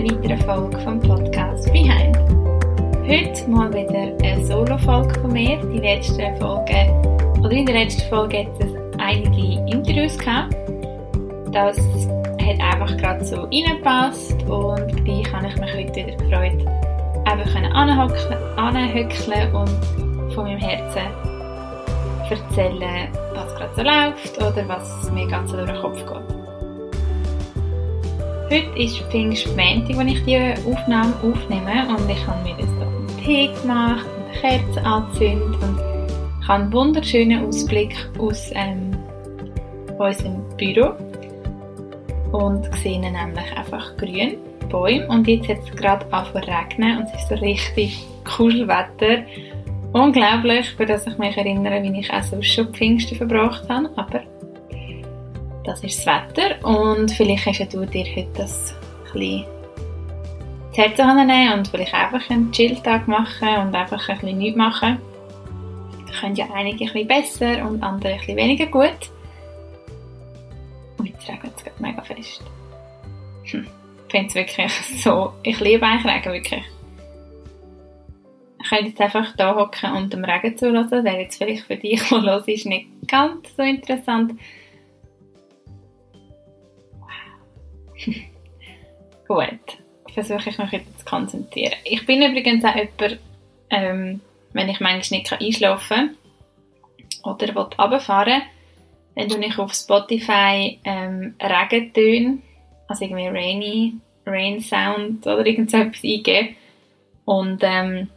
Einer weiteren Folge vom Podcast Behind. Heute mal wieder eine Solo-Folge von mir. Die letzte Folge, oder in der letzten Folge hat es einige Interviews gehabt. Das hat einfach gerade so reingepasst und gleich habe ich mich heute wieder gefreut, einfach anhöckeln und von meinem Herzen erzählen, was gerade so läuft oder was mir ganz durch den Kopf geht. Heute ist Pfingstmontag, wenn ich diese Aufnahme aufnehme. Und ich habe mir das einen Tee gemacht und eine Kerze angezündet und ich habe einen wunderschönen Ausblick aus ähm, unserem Büro. Und sehe nämlich einfach grün Bäume. Und jetzt hat es gerade angefangen zu regnen und es ist so richtig Wetter. Unglaublich, für das ich mich erinnere, wie ich auch sonst schon Pfingsten verbracht habe, aber das ist das Wetter und vielleicht hast du dir heute das ein zu Herzen nehmen und vielleicht einfach einen Chilltag machen und einfach ein bisschen nichts machen. Da können ja einige ein bisschen besser und andere ein bisschen weniger gut. Und jetzt regnet es gerade mega fest. Hm. Ich finde es wirklich so, ich liebe eigentlich Regen, wirklich. Ich könnte jetzt einfach hier hocken und dem Regen zulassen, wäre jetzt vielleicht für dich, der los ist, nicht ganz so interessant. Gut, versuche ich mich jetzt zu konzentrieren. Ich bin übrigens auch jemand, ähm, wenn ich manchmal nicht einschlafen kann oder runterfahren will, dann tue ich auf Spotify ähm, Regentöne, also irgendwie Rainy, Rain Sound oder irgendetwas eingeben. Und ähm,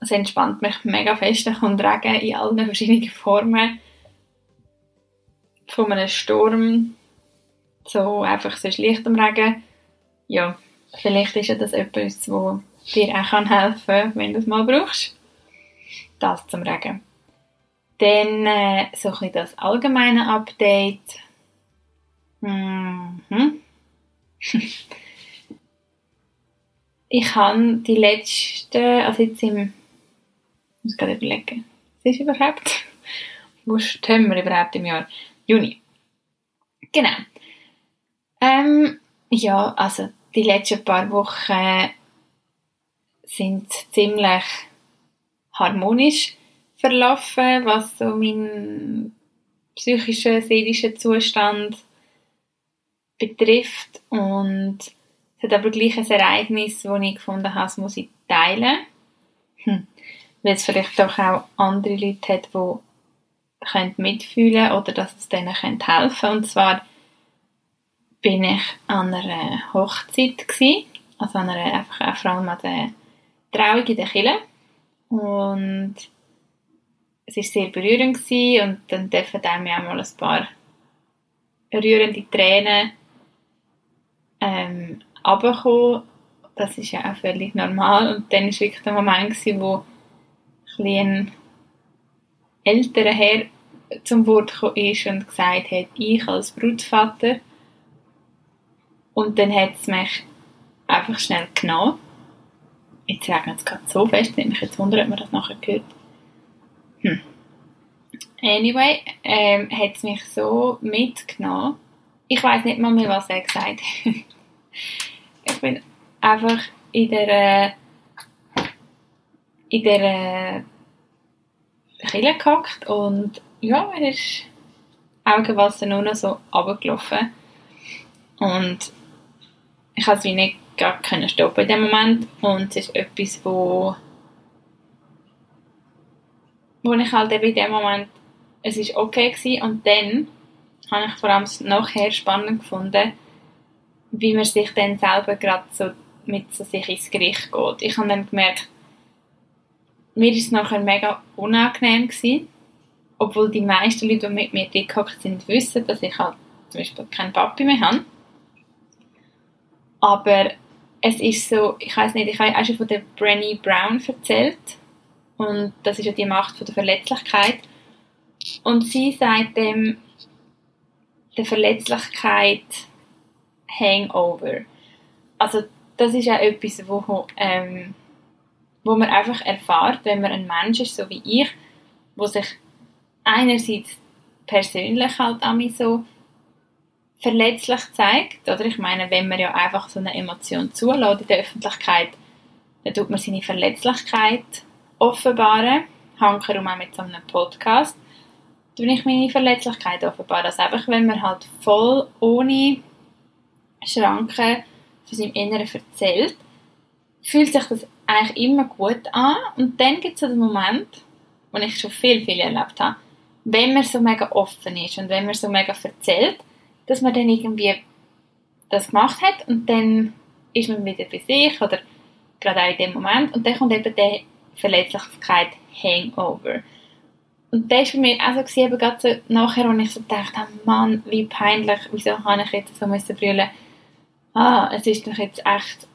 es entspannt mich mega fest. Da kommt Regen in allen verschiedenen Formen. Von einem Sturm so einfach so Licht am Regen. Ja, vielleicht ist ja das etwas, wo dir auch kann helfen kann, wenn du es mal brauchst. Das zum Regen. Dann äh, so ein bisschen das allgemeine Update. Mhm. ich habe die letzte, also jetzt im, ich muss gerade überlegen, was ist überhaupt? Wo stehen wir überhaupt im Jahr? Juni. Genau. Ähm, ja, also die letzten paar Wochen sind ziemlich harmonisch verlaufen, was so meinen psychischen, seelischen Zustand betrifft. Und es hat aber gleich ein Ereignis, das ich gefunden habe, das muss ich teilen. Hm. Weil es vielleicht auch, auch andere Leute hat, die mitfühlen können oder dass es denen helfen könnte. Und zwar bin ich an einer Hochzeit gewesen, also an einer, einfach auch vor allem an der Trauung in der Kirche. Und es war sehr berührend gewesen und dann dürfen einem ja mal ein paar rührende Tränen ähm. Das ist ja auch völlig normal. Und dann war wirklich der Moment, gewesen, wo ein älterer Herr zum Wort gekommen ist und gesagt hat, ich als Brutvater und dann hat es mich einfach schnell genommen. Jetzt regnet es gerade so fest, nicht mich jetzt wundern, ob man das nachher hört. Hm. Anyway, ähm, hat es mich so mitgenommen. Ich weiß nicht mal mehr, was er gesagt hat. ich bin einfach in der in der Kille gehockt und ja, er ist Augenwasser nur noch so runtergelaufen. Und ich konnte es nicht gar können stoppen in dem Moment und es ist etwas, wo wo ich halt eben in dem Moment es ist okay gewesen und dann habe ich vor allem nachher spannend gefunden, wie man sich dann selber gerade so mit so sich ins Gericht geht. Ich habe dann gemerkt, mir ist es nachher mega unangenehm gewesen, obwohl die meisten Leute, die mit mir dort sind, wissen, dass ich halt zum Beispiel keinen Papi mehr habe. Aber es ist so, ich weiß nicht, ich habe auch schon von der Brenny Brown erzählt. Und das ist ja die Macht von der Verletzlichkeit. Und sie sagt dem, der Verletzlichkeit Hangover. Also das ist auch etwas, wo, ähm, wo man einfach erfährt, wenn man ein Mensch ist, so wie ich, wo sich einerseits persönlich halt an mich so verletzlich zeigt, oder ich meine, wenn man ja einfach so eine Emotion zulässt in der Öffentlichkeit, dann tut man seine Verletzlichkeit offenbaren. Hankerum auch mit so einem Podcast, tue ich meine Verletzlichkeit offenbaren. Also einfach, wenn man halt voll ohne Schranken von seinem Inneren erzählt, fühlt sich das eigentlich immer gut an und dann gibt es so den Moment, wo ich schon viel, viel erlebt habe, wenn man so mega offen ist und wenn man so mega erzählt, dass man dann irgendwie das gemacht hat und dann ist man wieder bei sich oder gerade auch in dem Moment und dann kommt eben der Verletzlichkeit Hangover. Und das war für mich auch so, gewesen, eben gerade so nachher, als ich so gedacht habe, Mann, wie peinlich, wieso habe ich jetzt so müssen brüllen ah, es ist doch jetzt echt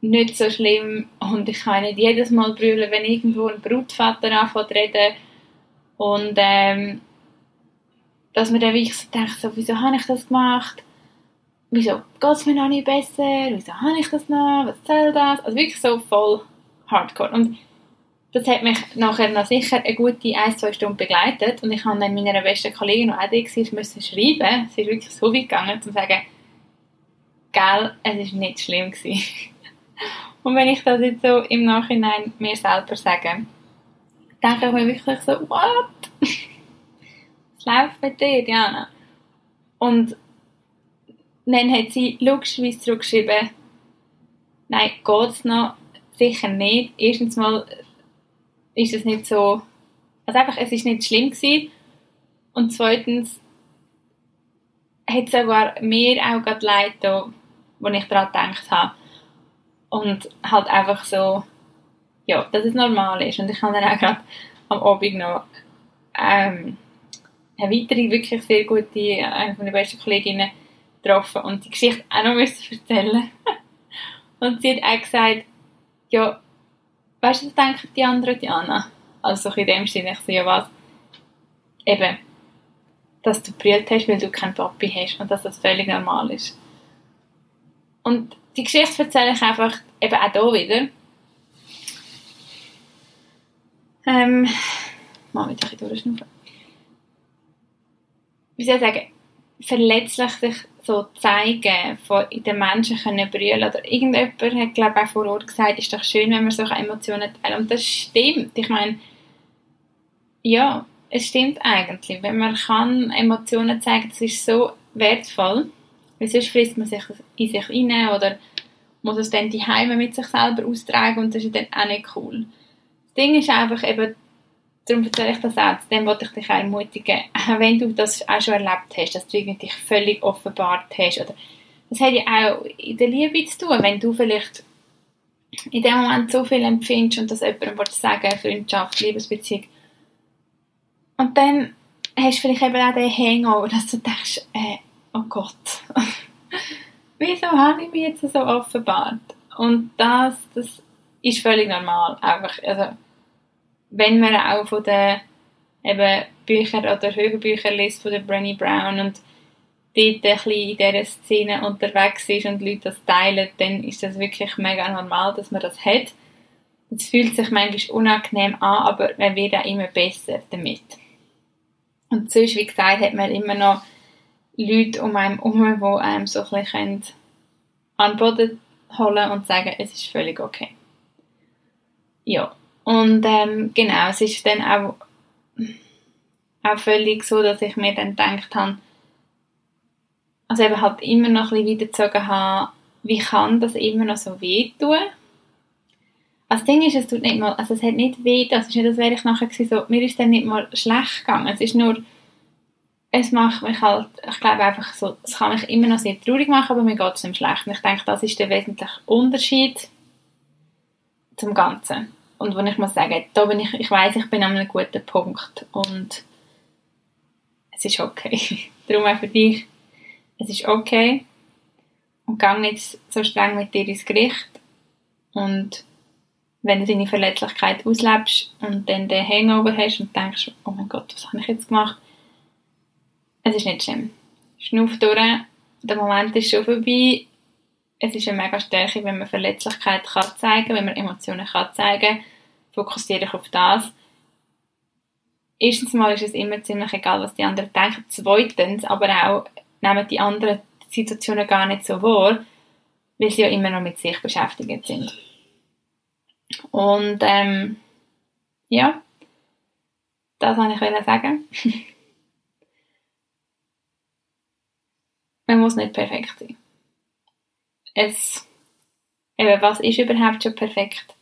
nicht so schlimm und ich kann nicht jedes Mal brüllen, wenn irgendwo ein Brutvater anfängt zu reden und ähm, dass man dann wirklich so denkt, so, wieso habe ich das gemacht? Wieso geht es mir noch nicht besser? Wieso habe ich das noch? Was soll das? Also wirklich so voll hardcore. Und das hat mich nachher noch sicher eine gute ein, zwei Stunden begleitet und ich habe dann meiner besten Kollegin, die auch da war, schreiben. Sie ist wirklich so weit gegangen, um zu sagen, gell, es war nicht schlimm gewesen. und wenn ich das jetzt so im Nachhinein mir selber sage, denke ich mir wirklich so, what? Läuft mit dir, Diana? Und dann hat sie logischerweise zurückgeschrieben, nein, geht's noch? Sicher nicht. Erstens mal ist es nicht so, also einfach, es ist nicht schlimm gewesen. Und zweitens hat es sogar mir auch gerade leid da, wo ich daran gedacht habe. Und halt einfach so, ja, dass es normal ist. Und ich habe dann auch gerade am Abend noch ähm, eine weitere, wirklich sehr gute, eine meiner besten Kolleginnen getroffen und die Geschichte auch noch müssen erzählen Und sie hat auch gesagt, ja, weißt du, was denken die anderen Diana? Also in dem Sinne, ich sehe was, eben, dass du brüllt hast, weil du keinen Papi hast und dass das völlig normal ist. Und die Geschichte erzähle ich einfach eben auch hier wieder. Ähm, mal wieder ein bisschen durchschnaufen. Wie soll ich sagen, verletzlich sich so zeigen, von in den Menschen können brüllen oder irgendjemand hat glaube ich auch vor Ort gesagt, ist doch schön, wenn man solche Emotionen teilt und das stimmt. Ich meine, ja, es stimmt eigentlich. Wenn man kann Emotionen zeigen, das ist so wertvoll, weil sonst frisst man sich in sich rein oder muss es dann die Heime mit sich selber austragen und das ist dann auch nicht cool. Das Ding ist einfach eben, darum erzähle ich das auch, dem wollte ich dich auch ermutigen, wenn du das auch schon erlebt hast, dass du dich völlig offenbart hast, oder das hat ja auch in der Liebe zu tun, wenn du vielleicht in dem Moment so viel empfindest und das jemandem willst sagen, Freundschaft, Liebesbeziehung, und dann hast du vielleicht eben auch den Hangover, dass du denkst, äh, oh Gott, wieso habe ich mich jetzt so offenbart? Und das, das ist völlig normal, einfach, also wenn man auch von den eben Büchern oder Hörbüchern liest von der Brené Brown und dort ein in dieser Szene unterwegs ist und Leute das teilen, dann ist das wirklich mega normal, dass man das hat. Es fühlt sich manchmal unangenehm an, aber man wird auch immer besser damit. Und sonst, wie gesagt, hat man immer noch Leute um einen herum, die einem so ein bisschen an den Boden holen und sagen, es ist völlig okay. Ja, und ähm, genau, es ist dann auch, auch völlig so, dass ich mir dann gedacht habe, also eben halt immer noch ein bisschen weitergezogen habe, wie kann das immer noch so wehtun? Also das Ding ist, es tut nicht mal, also es hat nicht weh, das ist nicht, das wäre ich nachher gewesen, so, mir ist dann nicht mal schlecht gegangen, es ist nur, es macht mich halt, ich glaube einfach so, es kann mich immer noch sehr traurig machen, aber mir geht es nicht schlecht. Und ich denke, das ist der wesentliche Unterschied zum Ganzen. Und wo ich muss sagen, da bin ich, ich weiß, ich bin an einem guten Punkt und es ist okay. Darum auch für dich, es ist okay und geh nicht so streng mit dir ins Gericht und wenn du deine Verletzlichkeit auslebst und dann den Hangover hast und denkst, oh mein Gott, was habe ich jetzt gemacht? Es ist nicht schlimm. Schnuff durch, der Moment ist schon vorbei. Es ist eine mega Stärke, wenn man Verletzlichkeit kann zeigen wenn man Emotionen kann zeigen Fokussiere dich auf das. Erstens mal ist es immer ziemlich egal, was die anderen denken. Zweitens, aber auch, nehmen die anderen Situationen gar nicht so wahr, weil sie ja immer noch mit sich beschäftigt sind. Und ähm, ja, das wollte ich sagen. Man muss nicht perfekt sein. Es, eben, was ist überhaupt schon perfekt?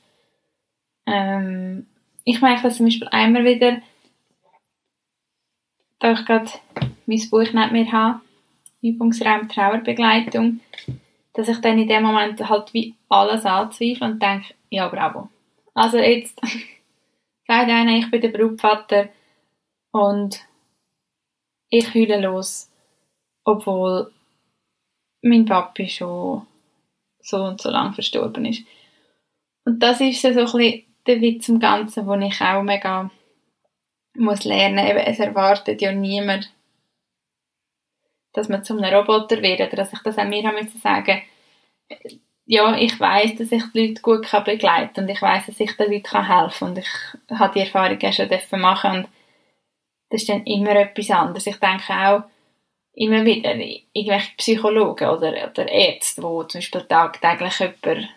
Ähm, ich merke das zum Beispiel einmal wieder, da ich gerade mein Buch nicht mehr habe, Übungsraum Trauerbegleitung, dass ich dann in dem Moment halt wie alles anzweifle und denke, ja bravo. Also jetzt sagt einer, ich bin der Brutvater und ich heule los, obwohl mein Papi schon so und so lang verstorben ist. Und das ist so ein bisschen Witz im Ganzen, wo ich auch mega muss lernen. Eben, es erwartet ja niemand, dass man zu einem Roboter wird oder dass ich das auch mir haben sagen ja, ich weiß, dass ich die Leute gut kann begleiten kann und ich weiß, dass ich den Leuten helfen kann und ich habe die Erfahrung auch schon machen und das ist dann immer etwas anderes. Ich denke auch immer wieder irgendwelche Psychologen oder, oder Ärzte, die zum Beispiel tagtäglich jemanden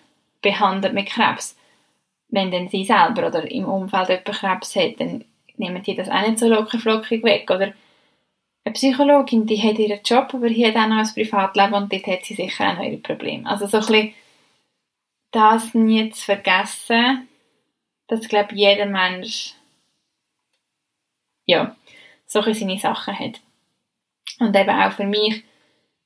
behandelt mit Krebs, wenn dann sie selber oder im Umfeld jemand Krebs hat, dann nehmen die das auch nicht so locker flockig weg. Oder eine Psychologin, die hat ihren Job, aber hier hat auch noch ein Privatleben und dort hat sie sicher auch noch ihre Probleme. Also so ein bisschen das nie zu vergessen, dass, glaube jeder Mensch ja, solche seine Sachen hat. Und eben auch für mich,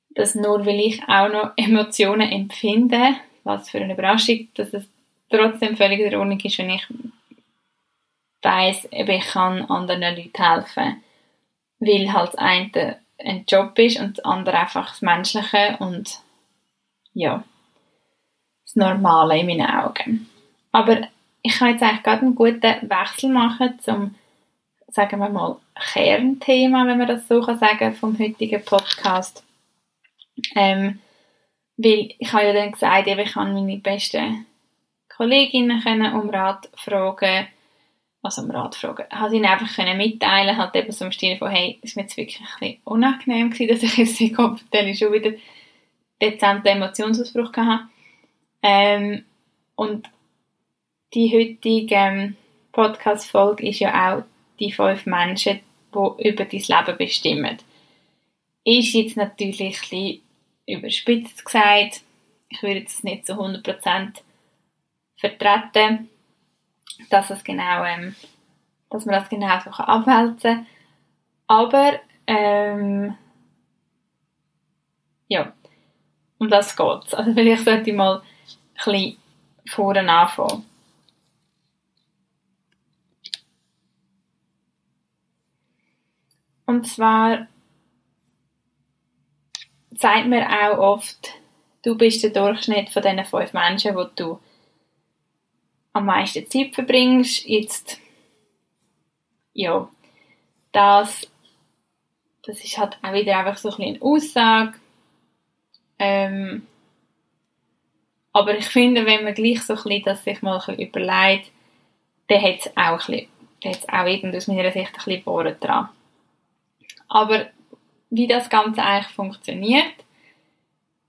dass nur weil ich auch noch Emotionen empfinde, was für eine Überraschung, dass es trotzdem völlig in Ordnung ist, wenn ich weiss, ich kann anderen Leuten helfen. Weil halt das eine ein Job ist und das andere einfach das Menschliche und ja, das Normale in meinen Augen. Aber ich kann jetzt eigentlich gerade einen guten Wechsel machen zum, sagen wir mal, Kernthema, wenn man das so kann sagen, vom heutigen Podcast. Ähm, weil ich habe ja dann gesagt, ich kann meine besten Kolleginnen können um Rat fragen, also um Rat fragen, habe ihnen einfach können mitteilen, halt eben so im Stil von, hey, ist mir jetzt wirklich ein unangenehm gewesen, dass ich jetzt die Kopfstelle schon wieder dezenten Emotionsausbruch hatte. Ähm, und die heutige ähm, Podcast-Folge ist ja auch die fünf Menschen, die über dein Leben bestimmen. Ist jetzt natürlich ein bisschen überspitzt gesagt. Ich würde es nicht zu 100% vertreten, dass, es genau, ähm, dass man das genau so abwälzen kann. Aber ähm, ja, um das geht es. Also vielleicht sollte ich mal ein bisschen vorne anfangen. Und zwar sagt mir auch oft, du bist der Durchschnitt von diesen fünf Menschen, wo du am meisten Zeit verbringst. Jetzt, ja, das, das ist halt auch wieder einfach so ein bisschen eine Aussage. Ähm, aber ich finde, wenn man gleich so ein bisschen das sich mal ein bisschen überlegt, dann hat es auch, ein bisschen, auch irgendwie aus meiner Sicht ein bisschen Bohren dran. Aber wie das Ganze eigentlich funktioniert,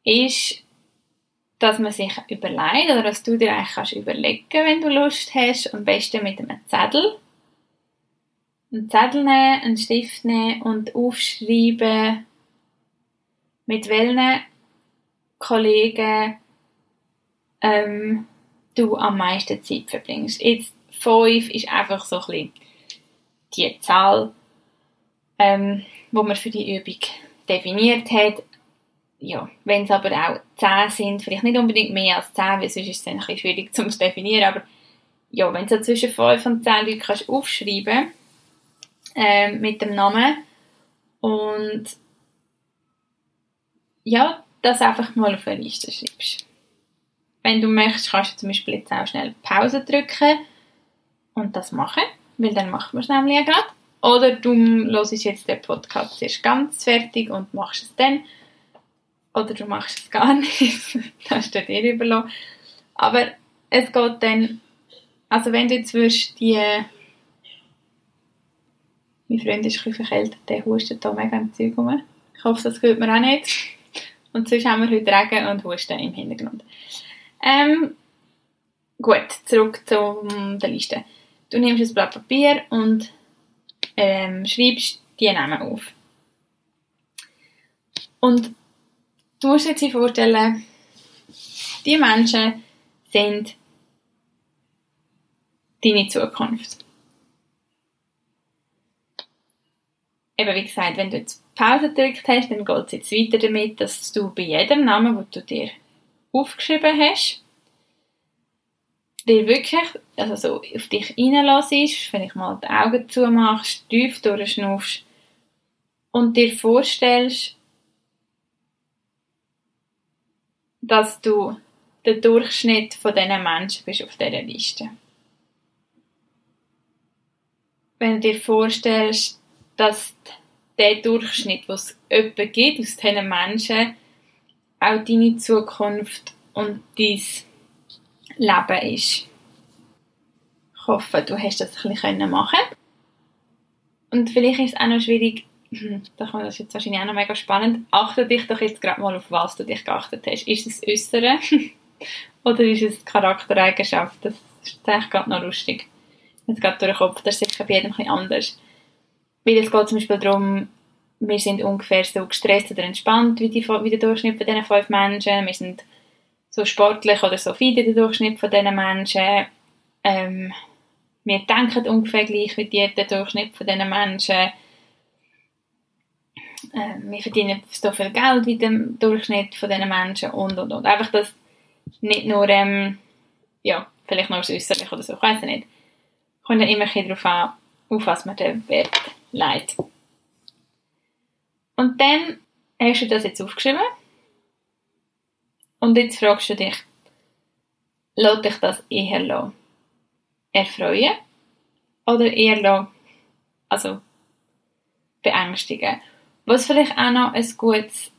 ist, dass man sich überlegt, oder dass du dir eigentlich kannst überlegen, wenn du Lust hast, am besten mit einem Zettel. Einen Zettel nehmen, einen Stift nehmen und aufschreiben, mit welchen Kollegen ähm, du am meisten Zeit verbringst. Jetzt 5 ist einfach so ein bisschen die Zahl, ähm, wo man für die Übung definiert hat. Ja, wenn es aber auch 10 sind, vielleicht nicht unbedingt mehr als 10, weil sonst ist es ein bisschen schwierig zu definieren, aber ja, wenn du zwischen 5 und 10 Leute kannst aufschreiben äh, mit dem Namen und ja, das einfach mal auf eine Liste schreibst. Wenn du möchtest, kannst du zum Beispiel jetzt auch schnell Pause drücken und das machen, weil dann macht man es nämlich ja gerade. Oder du hörst jetzt den Podcast erst ganz fertig und machst es dann. Oder du machst es gar nicht. das ist dir überlassen. Aber es geht dann, also wenn du jetzt würdest die, mein Freund ist ein bisschen verkältet, der hustet da mega im Zeug rum. Ich hoffe, das hört man auch nicht. Und sonst haben wir heute Regen und Husten im Hintergrund. Ähm, gut, zurück zu der Liste. Du nimmst ein Blatt Papier und ähm, schreibst die Namen auf. Und du musst dir vorstellen, die Menschen sind deine Zukunft. Eben wie gesagt, wenn du jetzt Pause gedrückt hast, dann geht es jetzt weiter damit, dass du bei jedem Namen, den du dir aufgeschrieben hast, dir wirklich also so auf dich reinlässt, wenn ich mal die Augen zumachst, tief durchschnaufst und dir vorstellst, dass du der Durchschnitt von diesen Menschen bist auf dieser Liste. Wenn du dir vorstellst, dass der Durchschnitt, was es jemanden gibt aus diesen Menschen, auch deine Zukunft und dein Leben ist. Ich hoffe, du hast das ein bisschen machen Und vielleicht ist es auch noch schwierig, das ist jetzt wahrscheinlich auch noch mega spannend, achte dich doch jetzt gerade mal auf was du dich geachtet hast. Ist es Äußere oder ist es Charaktereigenschaft? Das ist eigentlich gerade noch lustig. Jetzt geht durch den Kopf, das ist sicher bei jedem ein anders. Weil es geht zum Beispiel darum, wir sind ungefähr so gestresst oder entspannt wie, die, wie der Durchschnitt von diesen fünf Menschen. Wir sind so sportlich oder so fit wie der Durchschnitt von diesen Menschen. Ähm, wir denken ungefähr gleich wie die, der Durchschnitt von diesen Menschen. Ähm, wir verdienen so viel Geld wie der Durchschnitt von diesen Menschen und und und. Einfach, dass nicht nur, ähm, ja, vielleicht nur das Äußerliche oder so, ich weiß nicht. Kommt ja immer darauf an, auf was man den Wert legt. Und dann hast du das jetzt aufgeschrieben. Und jetzt fragst du dich, lässt dich das eher erfreuen oder eher also beängstigen? Was vielleicht auch noch ein gutes,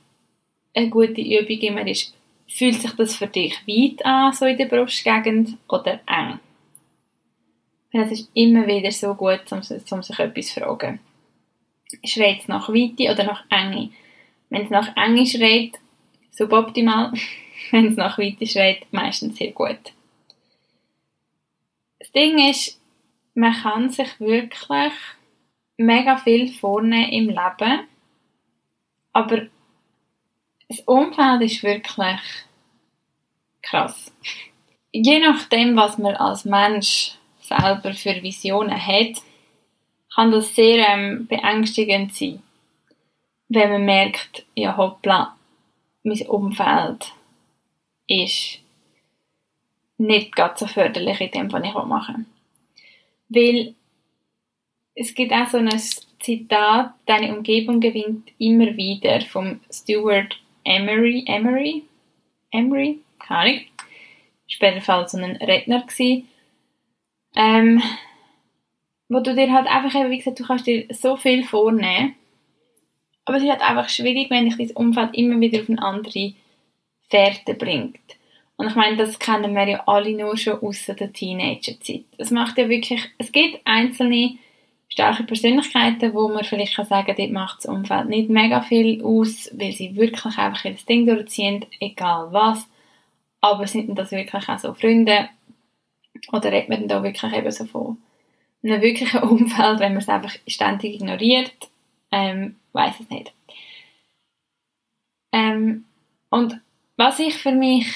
eine gute Übung immer ist, fühlt sich das für dich weit an, so in der Brustgegend, oder eng? Es ist immer wieder so gut, um, um sich etwas zu fragen. Schreit es nach Weite oder nach Enge? Wenn es nach Enge schreit, suboptimal. Wenn es nach Weite schreit, meistens sehr gut. Das Ding ist, man kann sich wirklich mega viel vornehmen im Leben, aber das Umfeld ist wirklich krass. Je nachdem, was man als Mensch selber für Visionen hat, kann das sehr ähm, beängstigend sein, wenn man merkt, ja hoppla, mein Umfeld ist nicht ganz so förderlich in dem, was ich machen will. Weil es gibt auch so ein Zitat, deine Umgebung gewinnt immer wieder vom Stuart Emery, Emery, Emery, keine Ahnung, später war so ein Redner ähm, wo du dir halt einfach eben, wie gesagt, du kannst dir so viel vornehmen, aber es ist halt einfach schwierig, wenn dich dein Umfeld immer wieder auf eine andere Fährte bringt. Und ich meine, das kennen wir ja alle nur schon aus der Teenagerzeit. Es macht ja wirklich, es gibt einzelne starke Persönlichkeiten, wo man vielleicht kann sagen, dort macht das Umfeld nicht mega viel aus, weil sie wirklich einfach ihr Ding durchziehen, egal was. Aber sind das wirklich auch so Freunde, oder redet man da wirklich eben so von einem wirklichen Umfeld, wenn man es einfach ständig ignoriert? Ähm, weiß es nicht. Ähm, und was ich für mich,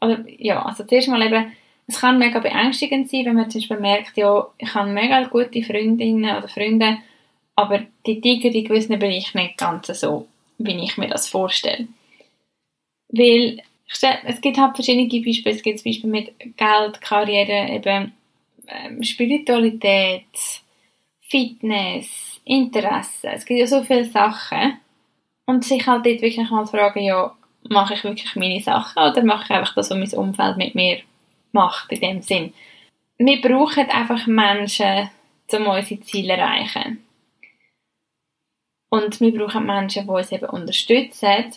oder ja, also zuerst mal eben, es kann mega beängstigend sein, wenn man zum Beispiel merkt, ja, ich habe mega gute Freundinnen oder Freunde, aber die ticken in gewissen Bereichen nicht ganz so, wie ich mir das vorstelle. Weil es gibt halt verschiedene Beispiele. Es gibt Beispiele mit Geld, Karriere, eben ähm, Spiritualität, Fitness, Interesse. Es gibt ja so viele Sachen. Und sich halt dort wirklich mal fragen, ja, mache ich wirklich meine Sachen oder mache ich einfach das, was mein Umfeld mit mir macht, in dem Sinn. Wir brauchen einfach Menschen, um unsere Ziele zu erreichen. Und wir brauchen Menschen, die uns eben unterstützen,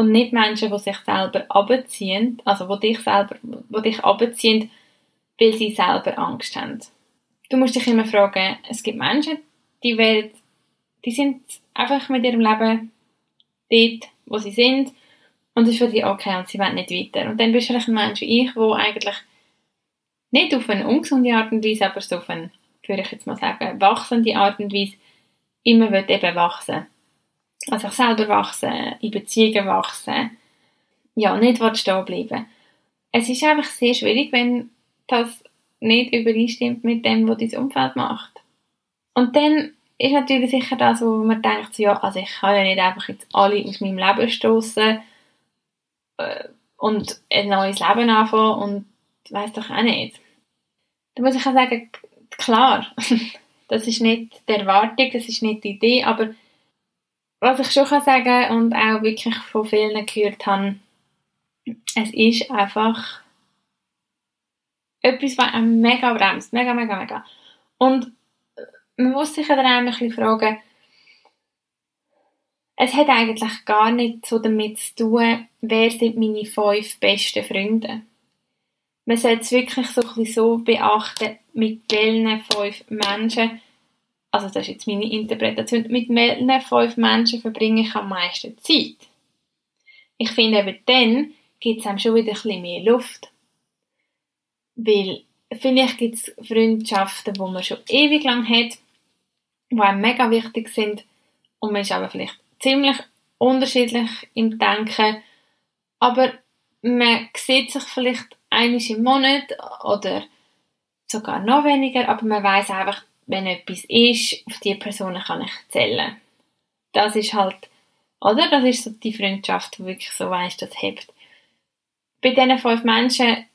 und nicht Menschen, die sich selber abziehen, also die dich selber, die dich abziehen, weil sie selber Angst haben. Du musst dich immer fragen, es gibt Menschen, die werden, die sind einfach mit ihrem Leben dort, wo sie sind und es ist für die okay und sie wollen nicht weiter. Und dann bist du ein Mensch wie ich, der eigentlich nicht auf eine ungesunde Art und Weise, aber so auf eine, würde ich jetzt mal sagen, wachsende Art und Weise immer wird eben wachsen. Also ich selber wachsen, in Beziehungen wachsen, ja, nicht stehen bleiben. Es ist einfach sehr schwierig, wenn das nicht übereinstimmt mit dem, was dein Umfeld macht. Und dann ist natürlich sicher das, wo man denkt, ja, also ich kann ja nicht einfach jetzt alle aus meinem Leben stoßen äh, und ein neues Leben anfangen und weiß doch auch nicht. Da muss ich auch sagen, klar, das ist nicht die Erwartung, das ist nicht die Idee, aber was ich schon kann sagen und auch wirklich von vielen gehört habe, es ist einfach etwas, was mega bremst. Mega, mega, mega. Und man muss sich dann auch ein bisschen fragen, es hat eigentlich gar nicht so damit zu tun, wer sind meine fünf besten Freunde. Man sollte es wirklich so, ein so beachten, mit welchen fünf Menschen, also das ist jetzt meine Interpretation, mit welchen fünf Menschen verbringe ich am meisten Zeit. Ich finde eben dann gibt es einem schon wieder ein bisschen mehr Luft. Weil vielleicht gibt es Freundschaften, die man schon ewig lang hat, die einem mega wichtig sind und man ist aber vielleicht ziemlich unterschiedlich im Denken, aber man sieht sich vielleicht einmal im Monat oder sogar noch weniger, aber man weiß einfach, wenn etwas ist, auf die Person kann ich zählen. Das ist halt, oder? Das ist so die Freundschaft, die wirklich so weiss, das hebt. Bei diesen fünf Menschen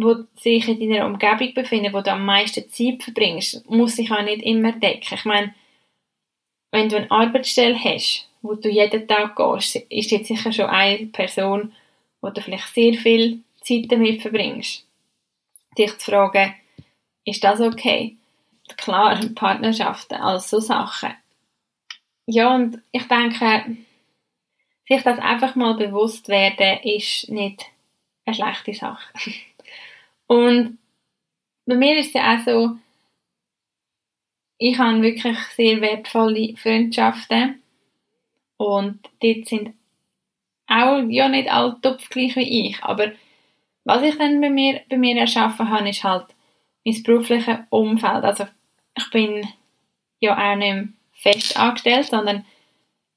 wo sich in deiner Umgebung befinden, wo du am meisten Zeit verbringst, muss sich auch nicht immer decken. Ich meine, wenn du eine Arbeitsstelle hast, wo du jeden Tag gehst, ist jetzt sicher schon eine Person, wo du vielleicht sehr viel Zeit damit verbringst. Dich zu fragen, ist das okay? Klar, Partnerschaften, all so Sachen. Ja, und ich denke, sich das einfach mal bewusst werden, ist nicht eine schlechte Sache. Und bei mir ist es ja auch so, ich habe wirklich sehr wertvolle Freundschaften. Und dort sind auch ja nicht alle Topf gleich wie ich, aber was ich dann bei mir, bei mir erschaffen habe, ist halt mein berufliches Umfeld. Also ich bin ja auch nicht fest angestellt, sondern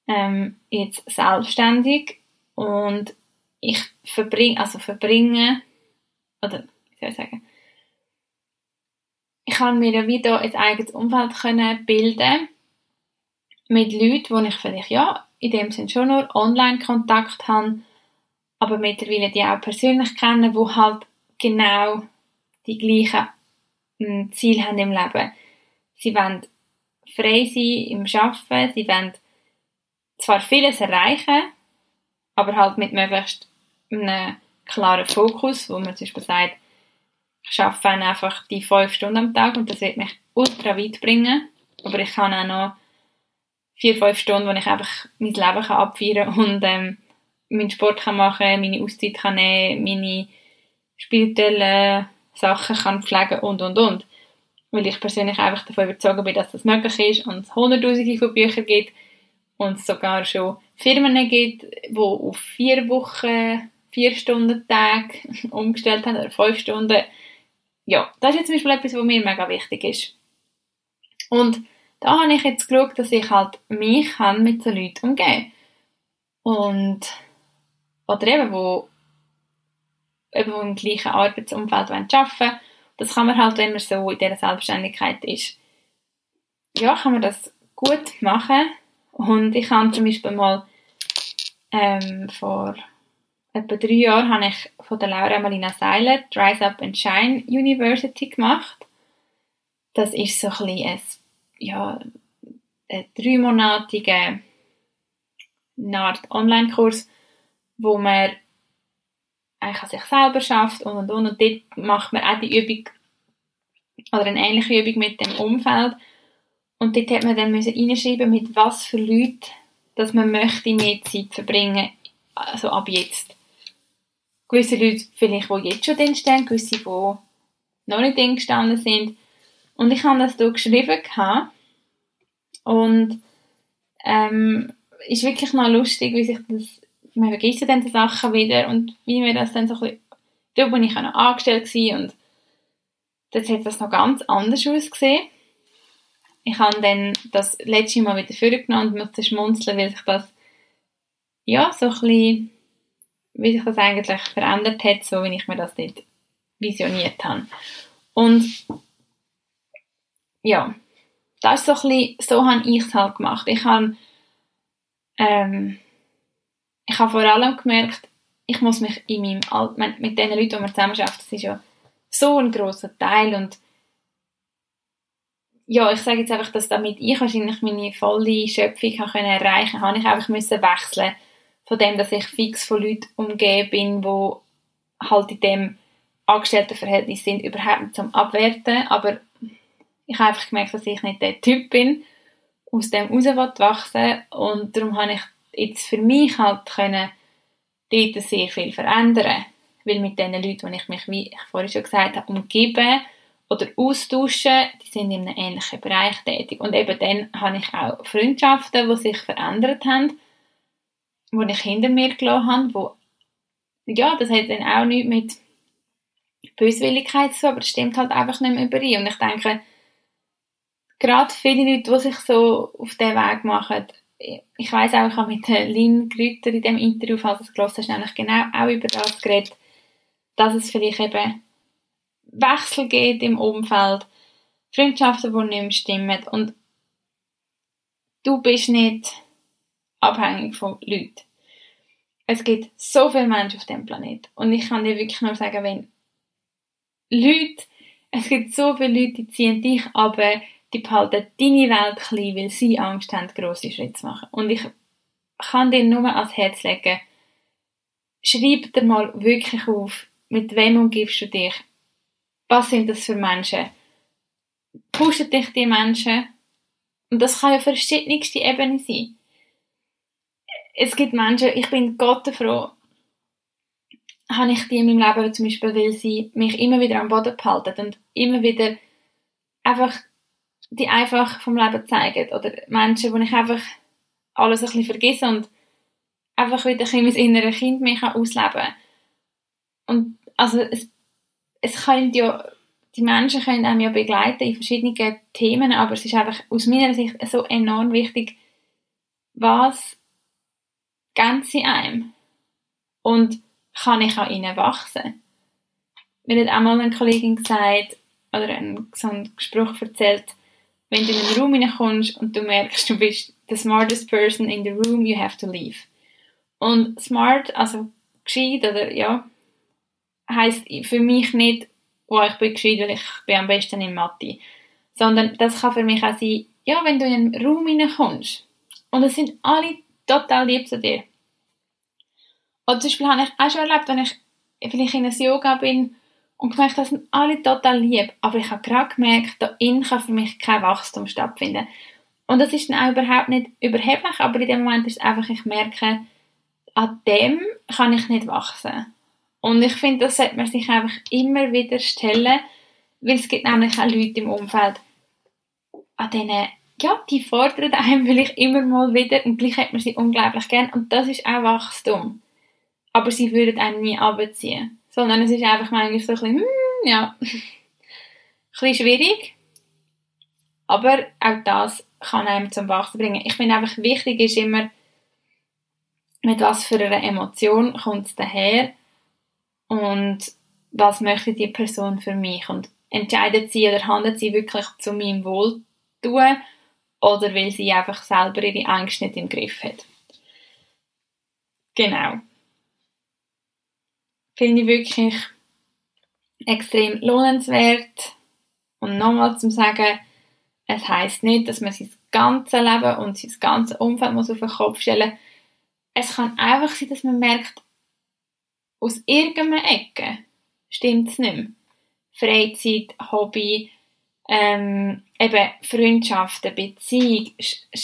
ähm, jetzt selbstständig. Und ich verbringe, also verbringe, oder soll ich sagen, ich kann mir ja wieder ein eigenes Umfeld können bilden mit Leuten, wo ich vielleicht ja in dem Sinne schon nur Online-Kontakt habe, aber mittlerweile die auch persönlich kennen, wo halt genau die gleichen hm, Ziele haben im Leben. Sie wollen frei sein im Arbeiten, sie wollen zwar vieles erreichen, aber halt mit möglichst einem klaren Fokus, wo man zum Beispiel sagt, ich arbeite einfach die fünf Stunden am Tag und das wird mich ultra weit bringen. Aber ich kann auch noch vier, fünf Stunden, wo ich einfach mein Leben kann abfeiern und ähm, meinen Sport kann machen, meine Auszeit kann nehmen, meine spirituellen Sachen kann pflegen und, und, und. Weil ich persönlich einfach davon überzeugt bin, dass das möglich ist und es hunderttausende von Büchern gibt und es sogar schon Firmen gibt, die auf vier Wochen, vier Stunden Tag umgestellt haben oder fünf Stunden ja, das ist jetzt zum Beispiel etwas, was mir mega wichtig ist. Und da habe ich jetzt geschaut, dass ich halt mich kann mit so Leuten umgehen Und, oder eben, wo, eben, wo im gleichen Arbeitsumfeld arbeiten wollen. Das kann man halt, wenn man so in dieser Selbstständigkeit ist. Ja, kann man das gut machen. Und ich habe zum Beispiel mal ähm, vor etwa drei Jahren habe ich von der Laura Marina Seiler die Rise Up and Shine University gemacht. Das ist so ein bisschen ein, ja, ein dreimonatiger Online-Kurs, wo man eigentlich an sich selber schafft und und und. Und dort macht man auch die Übung oder eine ähnliche Übung mit dem Umfeld. Und dort hat man dann reinschreiben, mit was für Leuten dass man möchte mehr Zeit verbringen, also ab jetzt gewisse Leute vielleicht, die jetzt schon drin stehen, gewisse, die noch nicht drin gestanden sind. Und ich habe das hier geschrieben gehabt. und ähm, ist wirklich noch lustig, wie sich das, man vergisst dann die Sachen wieder und wie mir das dann so ein bisschen, da bin ich auch noch angestellt und dort hat das noch ganz anders ausgesehen. Ich habe dann das letzte Mal wieder vorgenommen und musste schmunzeln, weil sich das ja, so ein bisschen, wie sich das eigentlich verändert hat, so wie ich mir das nicht visioniert habe. Und ja, das ist so ein bisschen, so habe ich es halt gemacht. Ich habe, ähm, ich habe vor allem gemerkt, ich muss mich in meinem Alt mit den Leuten, die wir zusammen arbeiten, das ist ja so ein großer Teil und ja, ich sage jetzt einfach, dass damit ich wahrscheinlich meine volle Schöpfung erreichen konnte, habe ich einfach müssen wechseln von dem, dass ich fix von Leuten umgeben bin, die halt in dem Angestelltenverhältnis sind, überhaupt nicht zum Abwerten, aber ich habe einfach gemerkt, dass ich nicht der Typ bin, aus dem raus wachsen. Und darum habe ich jetzt für mich halt können dort sehr viel verändern, weil mit den Leuten, die ich mich, wie ich vorhin schon gesagt habe, umgebe oder austauschen, die sind in einem ähnlichen Bereich tätig. Und eben dann habe ich auch Freundschaften, die sich verändert haben wo ich hinter mir gelassen habe, wo, ja, das hat dann auch nichts mit Böswilligkeit zu aber es stimmt halt einfach nicht mehr überein. Und ich denke, gerade viele Leute, die sich so auf diesen Weg machen, ich weiß auch, ich habe mit Lynn Grüter in dem Interview, falls du es gelesen hast, nämlich genau auch über das geredet, dass es vielleicht eben Wechsel geht im Umfeld, Freundschaften, die nicht mehr stimmen und du bist nicht abhängig von Leuten. Es gibt so viele Menschen auf dem Planeten. Und ich kann dir wirklich nur sagen, wenn Leute, es gibt so viele Leute, die ziehen dich aber die behalten deine Welt klein, weil sie Angst haben, grosse Schritte zu machen. Und ich kann dir nur ans Herz legen, schreib dir mal wirklich auf, mit wem umgibst du dich? Was sind das für Menschen? Pushen dich die Menschen? Und das kann ja verschiedenste Ebenen sein es gibt Menschen, ich bin Gott froh, habe ich die in meinem Leben zum Beispiel, weil sie mich immer wieder am Boden behalten und immer wieder einfach die einfach vom Leben zeigen oder Menschen, wo ich einfach alles ein bisschen vergesse und einfach wieder ein mein inneres Kind mich ausleben kann. Und also es, es können ja, die Menschen können einem ja begleiten in verschiedenen Themen, aber es ist einfach aus meiner Sicht so enorm wichtig, was ganz in einem. Und kann ich an ihnen wachsen? Mir hat einmal eine Kollegin gesagt, oder ein, so einen Spruch erzählt, wenn du in einen Raum hineinkommst und du merkst, du bist the smartest person in the room, you have to leave. Und smart, also gescheit oder ja, heisst für mich nicht, oh, ich bin gescheit, weil ich bin am besten in Mathe. Sondern das kann für mich auch sein, ja, wenn du in einen Raum hineinkommst und es sind alle total lieb zu dir. Oder zum Beispiel habe ich auch schon erlebt, wenn ich vielleicht in einem Yoga bin und gemerkt, das sind alle total lieb, aber ich habe gerade gemerkt, da innen kann für mich kein Wachstum stattfinden. Und das ist dann auch überhaupt nicht überheblich, aber in dem Moment ist es einfach, ich merke, an dem kann ich nicht wachsen. Und ich finde, das sollte man sich einfach immer wieder stellen, weil es gibt nämlich auch Leute im Umfeld, an denen ja, die fordern einem vielleicht immer mal wieder und gleich hat man sie unglaublich gern und das ist auch Wachstum. Aber sie würden einen nie abziehen. Sondern es ist einfach manchmal so ein bisschen, hm, ja, ein bisschen schwierig. Aber auch das kann einem zum Wachsen bringen. Ich finde einfach wichtig ist immer, mit was für einer Emotion kommt es daher und was möchte die Person für mich und entscheidet sie oder handelt sie wirklich zu meinem Wohltun oder weil sie einfach selber ihre Angst nicht im Griff hat. Genau. Finde ich wirklich extrem lohnenswert. Und nochmal zum Sagen, es heißt nicht, dass man sein ganzes Leben und sein ganzes Umfeld muss auf den Kopf stellen muss. Es kann einfach sein, dass man merkt, aus irgendeiner Ecke stimmt es nicht mehr. Freizeit, Hobby, ähm, eben Freundschaften, Beziehung,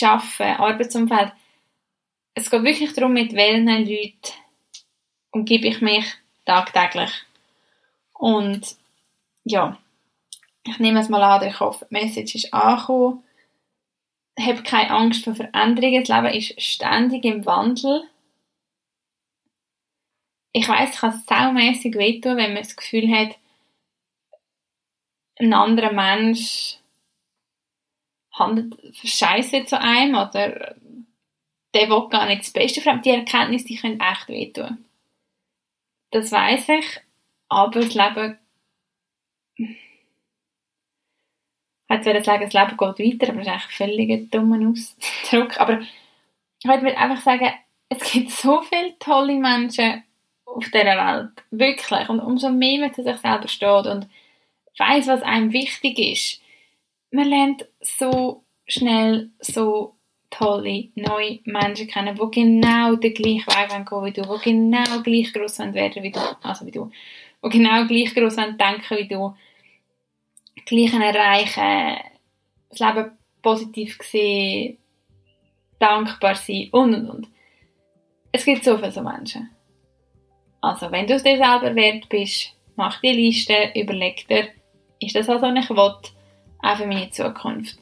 Arbeiten, Arbeitsumfeld. Es geht wirklich darum, mit welchen Leuten umgebe ich mich tagtäglich. Und ja, ich nehme es mal an, ich hoffe, die Message ist angekommen. hab keine Angst vor Veränderungen. Das Leben ist ständig im Wandel. Ich weiß, es kann saumässig wehtun, wenn man das Gefühl hat, ein anderer Mensch handelt scheiße zu einem oder der will gar nicht das Beste für Die Erkenntnis, die können echt wehtun. Das weiß ich, aber das Leben ich würde sagen, das Leben geht weiter, aber das ist eigentlich völlig ein dummer Ausdruck. Aber ich würde einfach sagen, es gibt so viele tolle Menschen auf dieser Welt. Wirklich. Und umso mehr man zu sich selber steht und weiß, was einem wichtig ist, man lernt so schnell so tolle neue Menschen kennen, die genau den gleichen Weg gehen wie du, die genau gleich gross werden wie du, also wie du, die genau gleich gross denken wie du, Gleichen erreichen, das Leben positiv sehen, dankbar sein und und und. Es gibt so viele so Menschen. Also, wenn du es dir selber wert bist, mach die Liste, überleg dir, ist das was ich will, auch für meine Zukunft.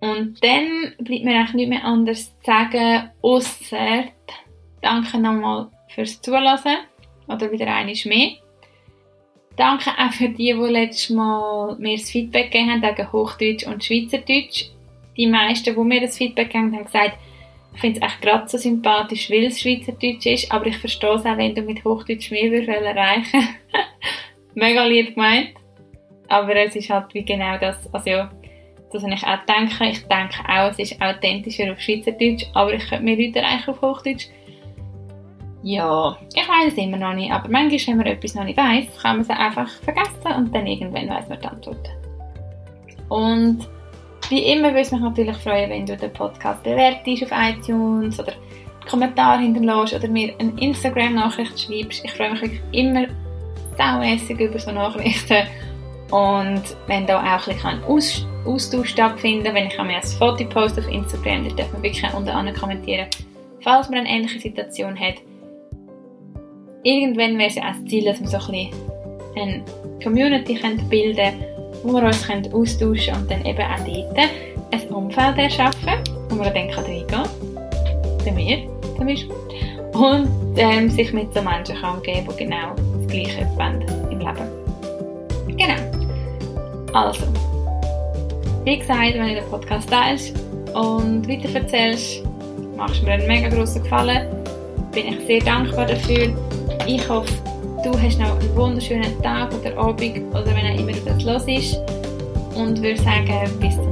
Und dann bleibt mir eigentlich nichts mehr anderes zu sagen, außer danke nochmal fürs Zulassen oder wieder einmal mehr. Danke auch für die, die letztes Mal mir das Feedback gegeben haben wegen Hochdeutsch und Schweizerdeutsch. Die meisten, die mir das Feedback gegeben haben, haben gesagt, ich finde es echt gerade so sympathisch, weil es Schweizerdeutsch ist, aber ich verstehe es auch, wenn du mit Hochdeutsch mehr erreichen Mega lieb gemeint. Aber es ist halt wie genau das, also das, was ich auch denke. Ich denke auch, es ist authentischer auf Schweizerdeutsch, aber ich könnte mir Leute erreichen auf Hochdeutsch. Ja, ich weiß es immer noch nicht, aber manchmal, wenn man etwas noch nicht weiß, kann man es einfach vergessen und dann irgendwann weiß man die Antwort. Und wie immer würde es mich natürlich freuen, wenn du den Podcast bewertest auf iTunes oder einen Kommentar hinterlässt oder mir eine Instagram-Nachricht schreibst. Ich freue mich wirklich immer saumässig über so Nachrichten. Und wenn da auch ein bisschen Aus Austausch stattfinden wenn ich mir ein Foto poste auf Instagram, dann darf man wirklich unter anderem kommentieren, falls man eine ähnliche Situation hat irgendwann wäre es ja auch das Ziel, dass wir so ein bisschen eine Community bilden können, wo wir uns austauschen können und dann eben auch dort ein Umfeld erschaffen, wo man dann reingehen kann. Bei mir zum Beispiel. Und ähm, sich mit so Menschen kann umgeben die genau das Gleiche wollen im Leben. Also, wie gesagt, wenn du den Podcast teilst und weiterverzählst, machst du mir einen mega grossen Gefallen. Bin ich sehr dankbar dafür. Ich hoffe, du hast noch einen wunderschönen Tag oder Abend oder wenn auch immer du das los ist. Und würde sagen, bis Mal.